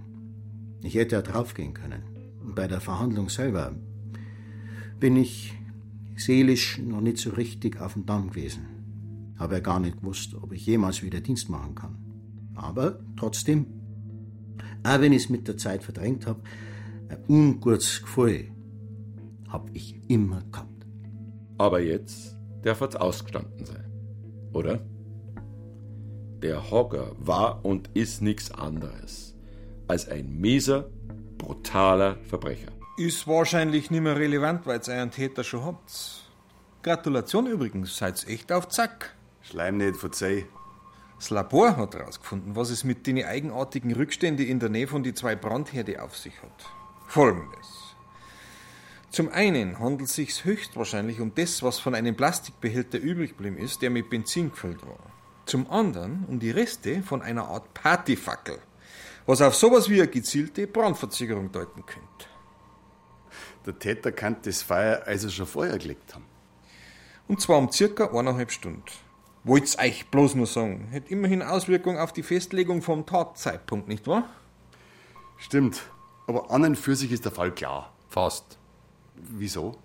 Ich hätte ja draufgehen können. Und bei der Verhandlung selber bin ich seelisch noch nicht so richtig auf dem Damm gewesen. Habe ja gar nicht gewusst, ob ich jemals wieder Dienst machen kann. Aber trotzdem, auch wenn ich es mit der Zeit verdrängt habe, ein ungutes Gefühl hab ich immer gehabt. Aber jetzt darf es ausgestanden sein, oder? Der Hogger war und ist nichts anderes als ein mieser, brutaler Verbrecher. Ist wahrscheinlich nicht mehr relevant, weil ihr einen Täter schon habt. Gratulation übrigens, seid echt auf Zack. Schleim nicht, verzeih. Das Labor hat herausgefunden, was es mit den eigenartigen Rückständen in der Nähe von die zwei Brandherde auf sich hat. Folgendes. Zum einen handelt es sich höchstwahrscheinlich um das, was von einem Plastikbehälter übrig geblieben ist, der mit Benzin gefüllt war. Zum anderen um die Reste von einer Art Partyfackel, was auf sowas wie eine gezielte Brandverzögerung deuten könnte. Der Täter kann das Feuer also schon vorher gelegt haben. Und zwar um circa eineinhalb Stunden. Wollt's euch bloß nur sagen. Hätte immerhin Auswirkung auf die Festlegung vom Tatzeitpunkt, nicht wahr? Stimmt. Aber an und für sich ist der Fall klar. Fast. Wieso?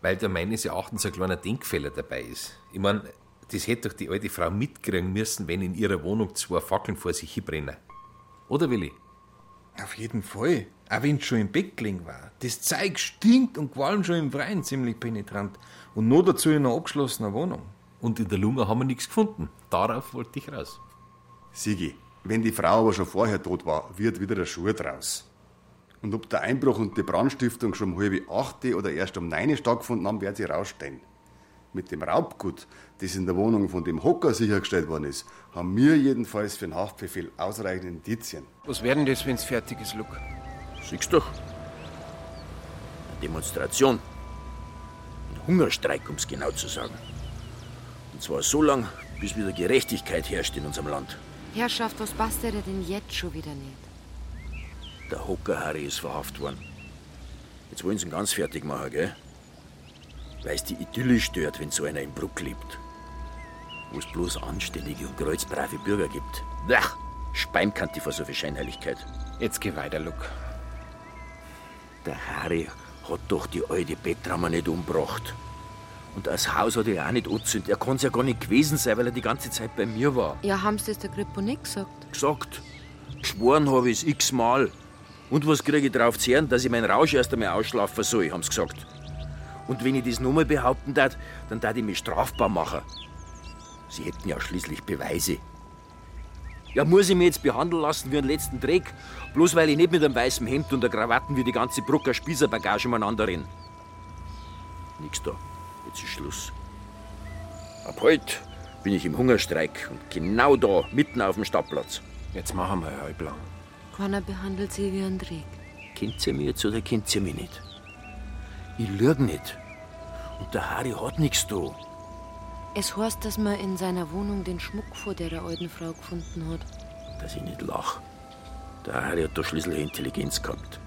Weil da meines Erachtens ein kleiner Denkfehler dabei ist. Ich meine, das hätte doch die alte Frau mitkriegen müssen, wenn in ihrer Wohnung zwei Fackeln vor sich hinbrennen. Oder, Willi? Auf jeden Fall. Auch wenn es schon im Bett gelegen war. Das Zeug stinkt und qualmt schon im Freien ziemlich penetrant. Und nur dazu in einer abgeschlossenen Wohnung. Und in der Lunge haben wir nichts gefunden. Darauf wollte ich raus. Sigi, wenn die Frau aber schon vorher tot war, wird wieder der Schuh draus. Und ob der Einbruch und die Brandstiftung schon um halb acht oder erst um neun stattgefunden haben, wird sie rausstellen. Mit dem Raubgut, das in der Wohnung von dem Hocker sichergestellt worden ist, haben wir jedenfalls für den Haftbefehl ausreichend Indizien. Was werden das, wenn's fertig ist, Luke? Siehst du doch. Eine Demonstration. Ein Hungerstreik, um es genau zu sagen. Und zwar so lang, bis wieder Gerechtigkeit herrscht in unserem Land. Herrschaft, was passt dir denn jetzt schon wieder nicht? Der Hocker Harry ist verhaftet worden. Jetzt wollen sie ihn ganz fertig machen, gell? Weil es die Idylle stört, wenn so einer im Bruck lebt. Wo es bloß anständige und kreuzbrave Bürger gibt. Ach, Speimkanti vor so viel Scheinheiligkeit. Jetzt geh weiter, Luke. Der Harry hat doch die alte Bettramer nicht umgebracht. Und das Haus hat er auch nicht angezündet. Er kann es ja gar nicht gewesen sein, weil er die ganze Zeit bei mir war. Ja, haben Sie das der Grippo nicht gesagt? Gesagt. Geschworen habe ich es x-mal. Und was kriege ich drauf zu hören, dass ich meinen Rausch erst einmal ausschlafen soll, haben sie gesagt. Und wenn ich das nochmal behaupten darf, dann darf ich mich strafbar machen. Sie hätten ja schließlich Beweise. Ja, muss ich mich jetzt behandeln lassen wie einen letzten Dreck, bloß weil ich nicht mit einem weißen Hemd und der Krawatten wie die ganze Brucker Spießerbagage umeinander renn. Nix da. Jetzt ist Schluss. Ab heute bin ich im Hungerstreik und genau da, mitten auf dem Stadtplatz. Jetzt machen wir halblang. Keiner behandelt sie wie ein Dreck. Kennt ihr mich jetzt oder kennt ihr mich nicht? Ich lüg nicht. Und der Harry hat nichts da. Es heißt, dass man in seiner Wohnung den Schmuck vor der alten Frau gefunden hat. Dass ich nicht lach. Der Harry hat da schließlich Intelligenz gehabt.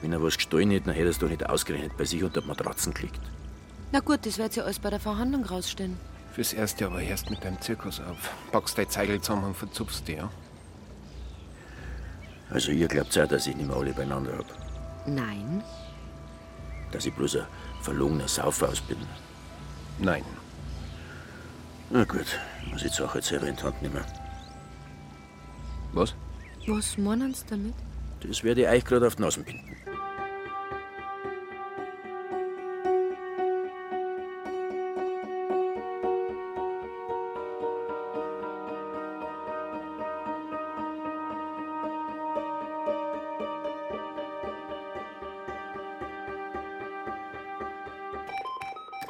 Wenn er was gestohlen hätte, dann hätte er es doch nicht ausgerechnet bei sich unter die Matratzen gelegt. Na gut, das wird ja alles bei der Verhandlung rausstellen. Fürs Erste aber hörst mit deinem Zirkus auf. Packst dein Zeigel zusammen und verzupfst die, ja? Also ihr glaubt auch, dass ich nicht mehr alle beieinander hab. Nein. Dass ich bloß ein verlogener Saufaus bin. Nein. Na gut, muss ich die Sache jetzt selber in die Hand nehmen. Was? Was meinen Sie damit? Das werde ich euch gerade auf die Nasen binden.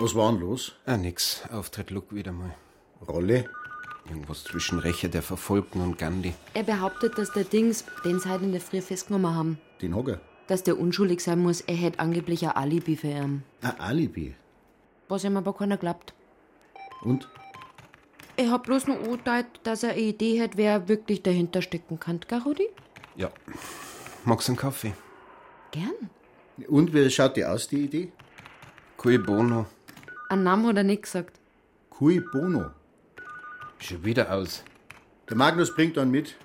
Was war denn los? Ah, nix. Auftritt Luck wieder mal. Rolle? Irgendwas zwischen Rächer der Verfolgten und Gandhi. Er behauptet, dass der Dings, den heute in der Früh festgenommen haben, Den Hocker? dass der unschuldig sein muss, er hätte angeblich ein Alibi für ihn. Ein Alibi? Was ihm aber keiner glaubt. Und? Er hat bloß nur urteilt, dass er eine Idee hat, wer wirklich dahinter stecken kann, gell, Rudi? Ja. Magst du einen Kaffee? Gern. Und wie schaut die aus, die Idee? Cui bono. Einen Namen hat er nicht gesagt. Cui bono. Schon wieder aus. Der Magnus bringt dann mit.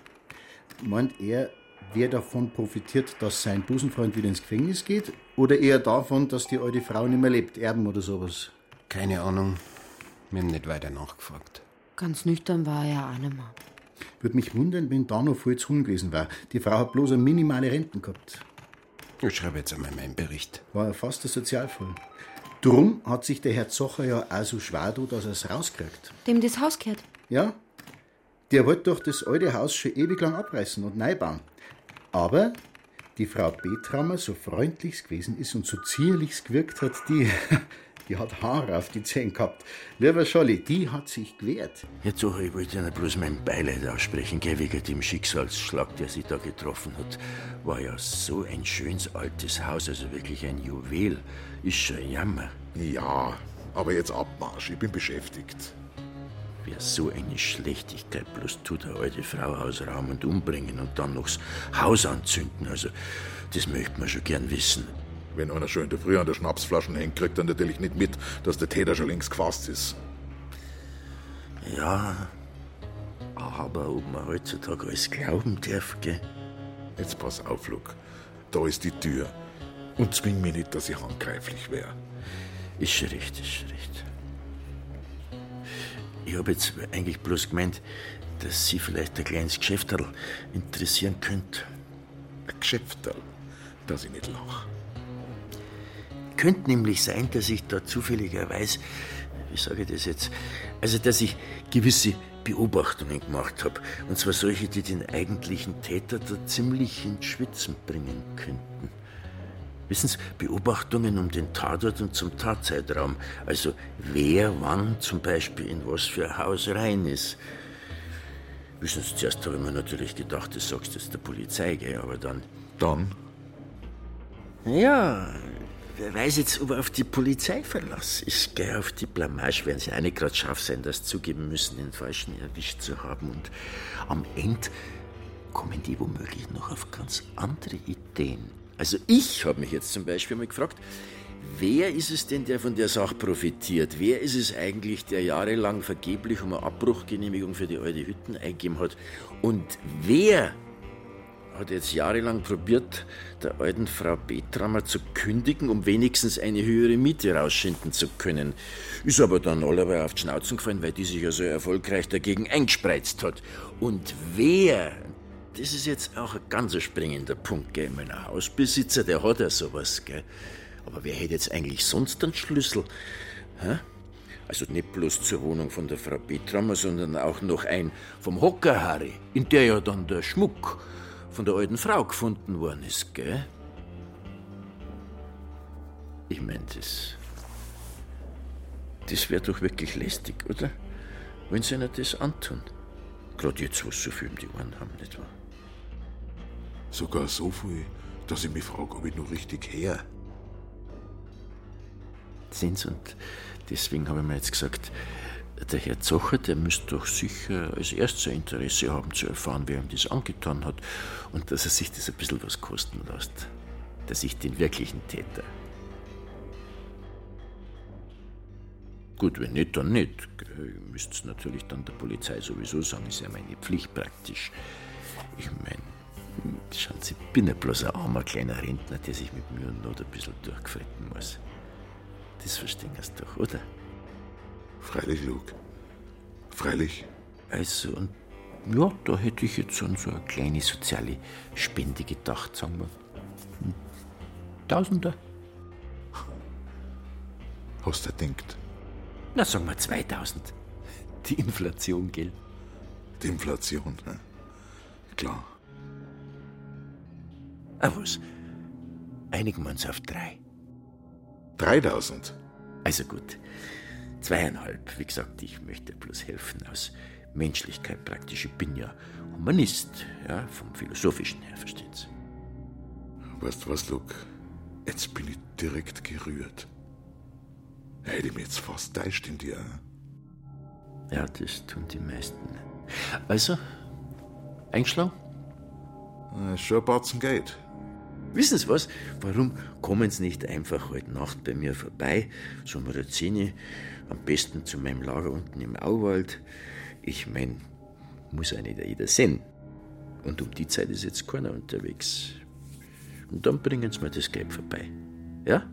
Meint er, wer davon profitiert, dass sein Busenfreund wieder ins Gefängnis geht? Oder eher davon, dass die alte Frau nicht mehr lebt, Erben oder sowas? Keine Ahnung. Wir haben nicht weiter nachgefragt. Ganz nüchtern war er ja auch nicht mehr. Würde mich wundern, wenn da noch voll zu gewesen war. Die Frau hat bloß eine minimale Renten gehabt. Ich schreibe jetzt einmal meinen Bericht. War ja fast ein Sozialfall. Drum hat sich der Herr Zocher ja auch so schwer da, dass er es rauskriegt. Dem das Haus gehört. Ja, der wollte doch das alte Haus schon ewig lang abreißen und neu bauen. Aber die Frau Betrammer, so freundlich gewesen ist und so zierlich gewirkt hat, die, die hat Haare auf die Zähne gehabt. Lieber Scholli, die hat sich gewehrt. Herr Zocher, ich wollte Ihnen bloß mein Beileid aussprechen, gell, wegen dem Schicksalsschlag, der Sie da getroffen hat. War ja so ein schönes altes Haus, also wirklich ein Juwel. Ist schon ein Jammer. Ja, aber jetzt Abmarsch, ich bin beschäftigt. Wer so eine Schlechtigkeit bloß tut, eine alte Frau ausrauben und umbringen und dann noch das Haus anzünden, also das möchte man schon gern wissen. Wenn einer schon in der Früh an der Schnapsflaschen hängt, kriegt er natürlich nicht mit, dass der Täter schon längst gefasst ist. Ja, aber ob man heutzutage alles glauben darf, gell? Jetzt pass auf, Luke. Da ist die Tür. Und zwing mich nicht, dass ich handgreiflich wäre. Ist schon recht, ist schon recht. Ich habe jetzt eigentlich bloß gemeint, dass Sie vielleicht ein kleines Geschäfterl interessieren könnte. Ein Geschäfterl? Dass ich nicht lach. Könnte nämlich sein, dass ich da zufälligerweise, wie sage ich das jetzt, also dass ich gewisse Beobachtungen gemacht habe. Und zwar solche, die den eigentlichen Täter da ziemlich ins Schwitzen bringen könnten. Wissen Sie, Beobachtungen um den Tatort und zum Tatzeitraum. Also wer wann zum Beispiel in was für ein Haus rein ist. Wissen Sie, zuerst habe ich mir natürlich gedacht, das sagst du jetzt der Polizei, gell? aber dann... Dann? Ja, wer weiß jetzt, ob er auf die Polizei Verlass ist, gell? Auf die Blamage werden sie nicht gerade scharf sein, das zugeben müssen, den Falschen erwischt zu haben. Und am Ende kommen die womöglich noch auf ganz andere Ideen. Also ich habe mich jetzt zum Beispiel mal gefragt, wer ist es denn, der von der Sache profitiert? Wer ist es eigentlich, der jahrelang vergeblich um eine Abbruchgenehmigung für die alte Hütten eingegeben hat? Und wer hat jetzt jahrelang probiert, der alten Frau Betrammer zu kündigen, um wenigstens eine höhere Miete rausschinden zu können. Ist aber dann allerweil auf die Schnauzen gefallen, weil die sich ja so erfolgreich dagegen eingespreizt hat. Und wer, das ist jetzt auch ein ganz springender Punkt, gell, mein Hausbesitzer, der hat ja sowas, gell. Aber wer hätte jetzt eigentlich sonst einen Schlüssel? Hä? Also nicht bloß zur Wohnung von der Frau Betrammer, sondern auch noch ein vom Hockerharry, in der ja dann der Schmuck von der alten Frau gefunden worden ist, gell? Ich mein, das. Das wäre doch wirklich lästig, oder? Wenn sie ihnen das antun. Gerade jetzt, wo sie so viel um die Ohren haben, nicht wahr? Sogar so viel, dass ich mich frage, ob ich noch richtig her. Sind's und deswegen habe ich mir jetzt gesagt, der Herr Zocher, der müsste doch sicher als erstes ein Interesse haben zu erfahren, wer ihm das angetan hat und dass er sich das ein bisschen was kosten lässt. Dass ich den wirklichen Täter. Gut, wenn nicht, dann nicht. Ihr müsst natürlich dann der Polizei sowieso sagen, ist ja meine Pflicht praktisch. Ich meine, Schauen Sie, ich bin ja bloß ein armer kleiner Rentner, der sich mit Mühe und Not ein bisschen durchfretten muss. Das verstehen Sie doch, oder? Freilich, Luke. Freilich. Also, und ja, da hätte ich jetzt an so eine kleine soziale Spende gedacht, sagen wir. Hm, Tausender? Hast du denkt? Na, sagen wir 2000. Die Inflation, gell? Die Inflation, ne? Klar. Ah, was? Einigen wir uns auf drei. 3000? Also gut. Zweieinhalb. Wie gesagt, ich möchte bloß helfen aus Menschlichkeit praktisch. Ich bin ja Humanist, ja, vom Philosophischen her, verstehen Sie. Weißt du was, Luke? Jetzt bin ich direkt gerührt. Hätte ich mich jetzt fast täuscht in dir. Ja, das tun die meisten. Also, eingeschlagen? Äh, schon ein Batzen Geld. Wissen Sie was? Warum kommen Sie nicht einfach heute Nacht bei mir vorbei? So 10 am besten zu meinem Lager unten im Auwald. Ich mein, muss ja nicht jeder sehen. Und um die Zeit ist jetzt keiner unterwegs. Und dann bringen Sie mir das Geld vorbei. Ja?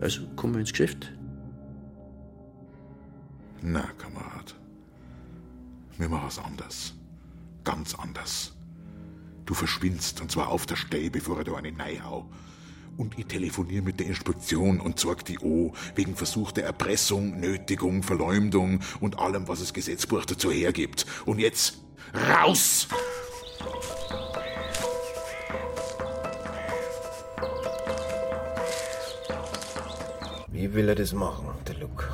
Also kommen wir ins Geschäft. Na, Kamerad. Wir machen es anders. Ganz anders. Du verschwindst, und zwar auf der Stelle, bevor er da eine Neihau. Und ich telefoniere mit der Inspektion und zeig die an, wegen versuchter Erpressung, Nötigung, Verleumdung und allem, was das Gesetzbuch dazu hergibt. Und jetzt raus! Wie will er das machen, der Luke?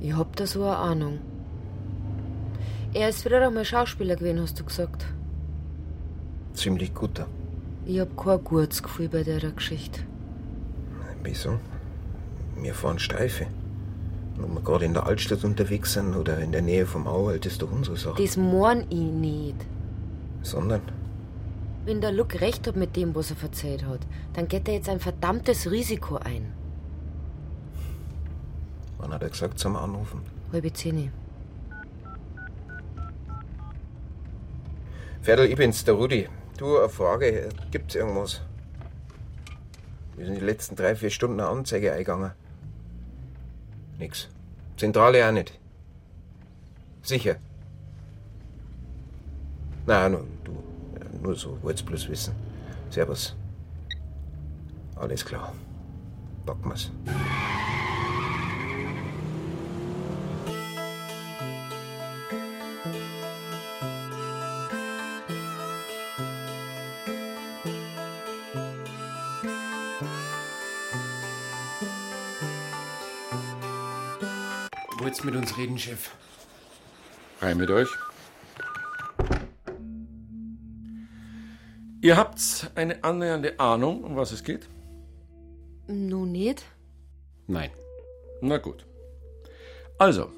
Ich hab da so eine Ahnung. Er ist früher einmal Schauspieler gewesen, hast du gesagt. Ziemlich guter. Ich hab kein gutes Gefühl bei der Geschichte. Wieso? Wir fahren Streife. Ob wir gerade in der Altstadt unterwegs sind oder in der Nähe vom Auwald, ist doch unsere Sache. Das mein ich nicht. Sondern? Wenn der Luke recht hat mit dem, was er erzählt hat, dann geht er jetzt ein verdammtes Risiko ein. Wann hat er gesagt, zum Anrufen? Halbe zehn. Ferdl, ich bin's, der Rudi. Du, eine Frage. Gibt's irgendwas? Wir sind die letzten drei, vier Stunden eine Anzeige eingegangen. Nix. Zentrale auch nicht. Sicher. Nein, nur, du, nur so, wollt's bloß wissen. Servus. Alles klar. Packen wir's. Reden, Chef? Rein mit euch. Ihr habt eine annähernde Ahnung, um was es geht? Nun nicht? Nein. Na gut. Also,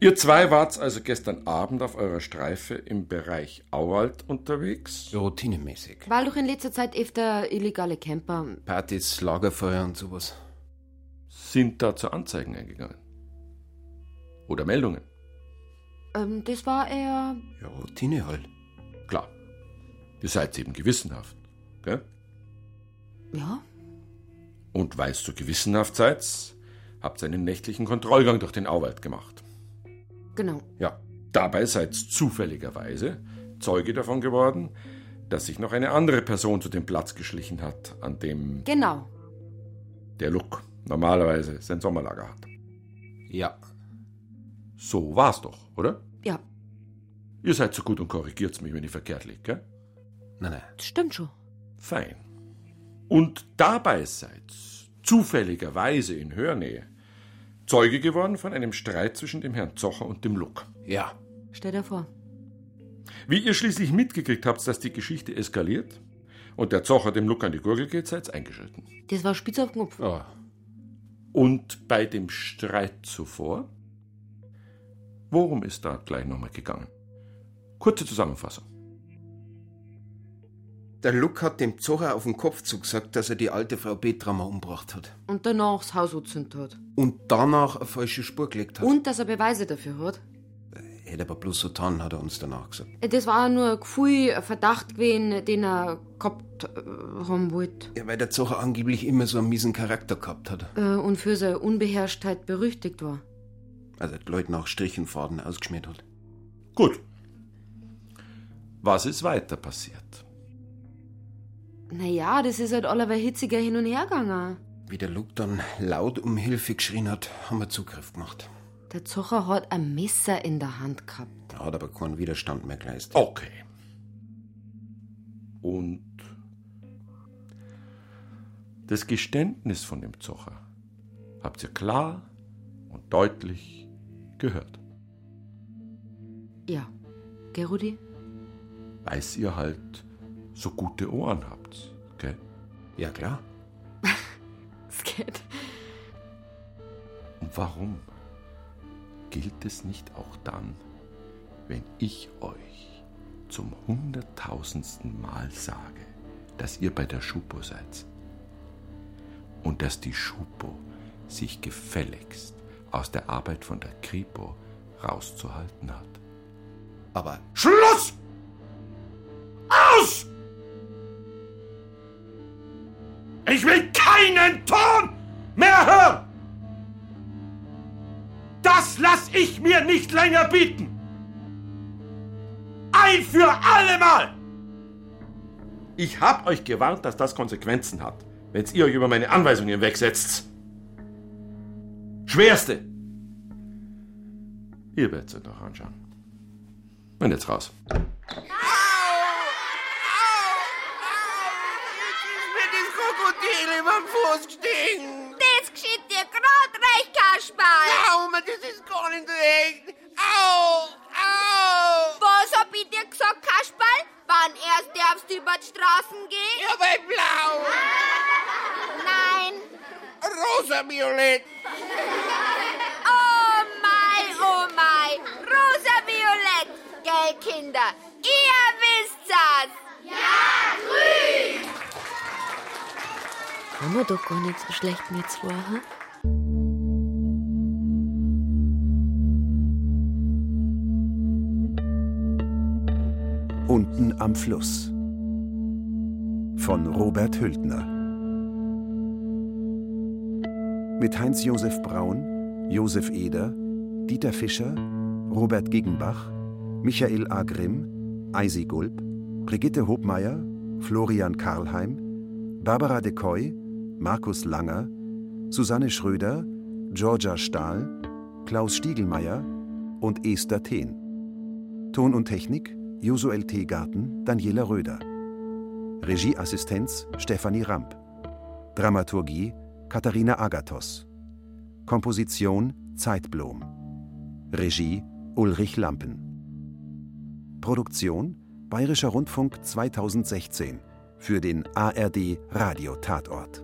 ihr zwei wart also gestern Abend auf eurer Streife im Bereich Auwald unterwegs? Routinemäßig. Weil doch in letzter Zeit öfter illegale Camper. Partys, Lagerfeuer und sowas. Sind da zu Anzeigen eingegangen? Oder Meldungen? Ähm, das war eher. Ja, Routine halt. Klar. Ihr seid eben gewissenhaft, gell? Ja. Und weil ihr gewissenhaft seid, habt ihr einen nächtlichen Kontrollgang durch den Auwald gemacht. Genau. Ja. Dabei seid ihr zufälligerweise Zeuge davon geworden, dass sich noch eine andere Person zu dem Platz geschlichen hat, an dem Genau. der Luck normalerweise sein Sommerlager hat. Ja. So war's doch, oder? Ja. Ihr seid so gut und korrigiert's mich, wenn ich verkehrt liege, gell? Nein, nein. Das stimmt schon. Fein. Und dabei seid zufälligerweise in Hörnähe Zeuge geworden von einem Streit zwischen dem Herrn Zocher und dem Luck. Ja. Stell dir vor. Wie ihr schließlich mitgekriegt habt, dass die Geschichte eskaliert und der Zocher dem Luck an die Gurgel geht, seid eingeschritten. Das war spitz auf den Kopf. Ja. Und bei dem Streit zuvor? Worum ist da gleich nochmal gegangen? Kurze Zusammenfassung. Der Luck hat dem Zocher auf den Kopf zugesagt, dass er die alte Frau Petra mal umgebracht hat. Und danach das Haus angezündet hat. Und danach eine falsche Spur gelegt hat. Und dass er Beweise dafür hat. hätte aber bloß so getan, hat er uns danach gesagt. Das war nur ein Gefühl, ein Verdacht gewesen, den er gehabt äh, haben wollte. Ja, weil der Zocher angeblich immer so einen miesen Charakter gehabt hat. Äh, und für seine Unbeherrschtheit berüchtigt war. Also die Leute nach Strichenfaden ausgeschmiert hat. Gut. Was ist weiter passiert? Naja, das ist halt allerweil hitziger hin und her gegangen. Wie der Luke dann laut um Hilfe geschrien hat, haben wir Zugriff gemacht. Der Zocher hat ein Messer in der Hand gehabt. Er hat aber keinen Widerstand mehr geleistet. Okay. Und das Geständnis von dem Zocher habt ihr klar und deutlich gehört. Ja. Gerudi? Weiß ihr halt so gute Ohren habt, gell? Ja, klar. Es geht. Und warum gilt es nicht auch dann, wenn ich euch zum hunderttausendsten Mal sage, dass ihr bei der Schupo seid und dass die Schupo sich gefälligst aus der Arbeit von der Kripo rauszuhalten hat? Aber Schluss! Aus! Ich will keinen Ton mehr hören! Das lass ich mir nicht länger bieten! Ein für allemal! Ich hab euch gewarnt, dass das Konsequenzen hat, wenn ihr euch über meine Anweisungen wegsetzt. Schwerste! Ihr werdet es euch noch anschauen. Und jetzt raus. mir das Krokodil über den Fuß gestiegen. Das geschieht dir grad recht, Kasperl. Au, das ist gar nicht recht. Au, au. Was hab ich dir gesagt, Kasperl? Wann erst darfst du über die Straßen gehen? Ja, bei blau. Nein. Rosa-violett. Oh mein, oh mein. Rosa-violett. Gell, Kinder? Ihr wisst das. Ja, grün. Haben wir doch gar nicht so schlecht mit zwei, hm? Unten am Fluss von Robert Hültner. Mit Heinz-Josef Braun, Josef Eder, Dieter Fischer, Robert Giggenbach, Michael A. Grimm, Eisi Gulb, Brigitte Hobmeier, Florian Karlheim, Barbara de Coy, Markus Langer, Susanne Schröder, Georgia Stahl, Klaus Stiegelmeier und Esther Thehn. Ton und Technik Josuel T. Garten, Daniela Röder. Regieassistenz Stefanie Ramp. Dramaturgie Katharina Agathos. Komposition Zeitblom. Regie Ulrich Lampen. Produktion Bayerischer Rundfunk 2016 für den ARD Radiotatort.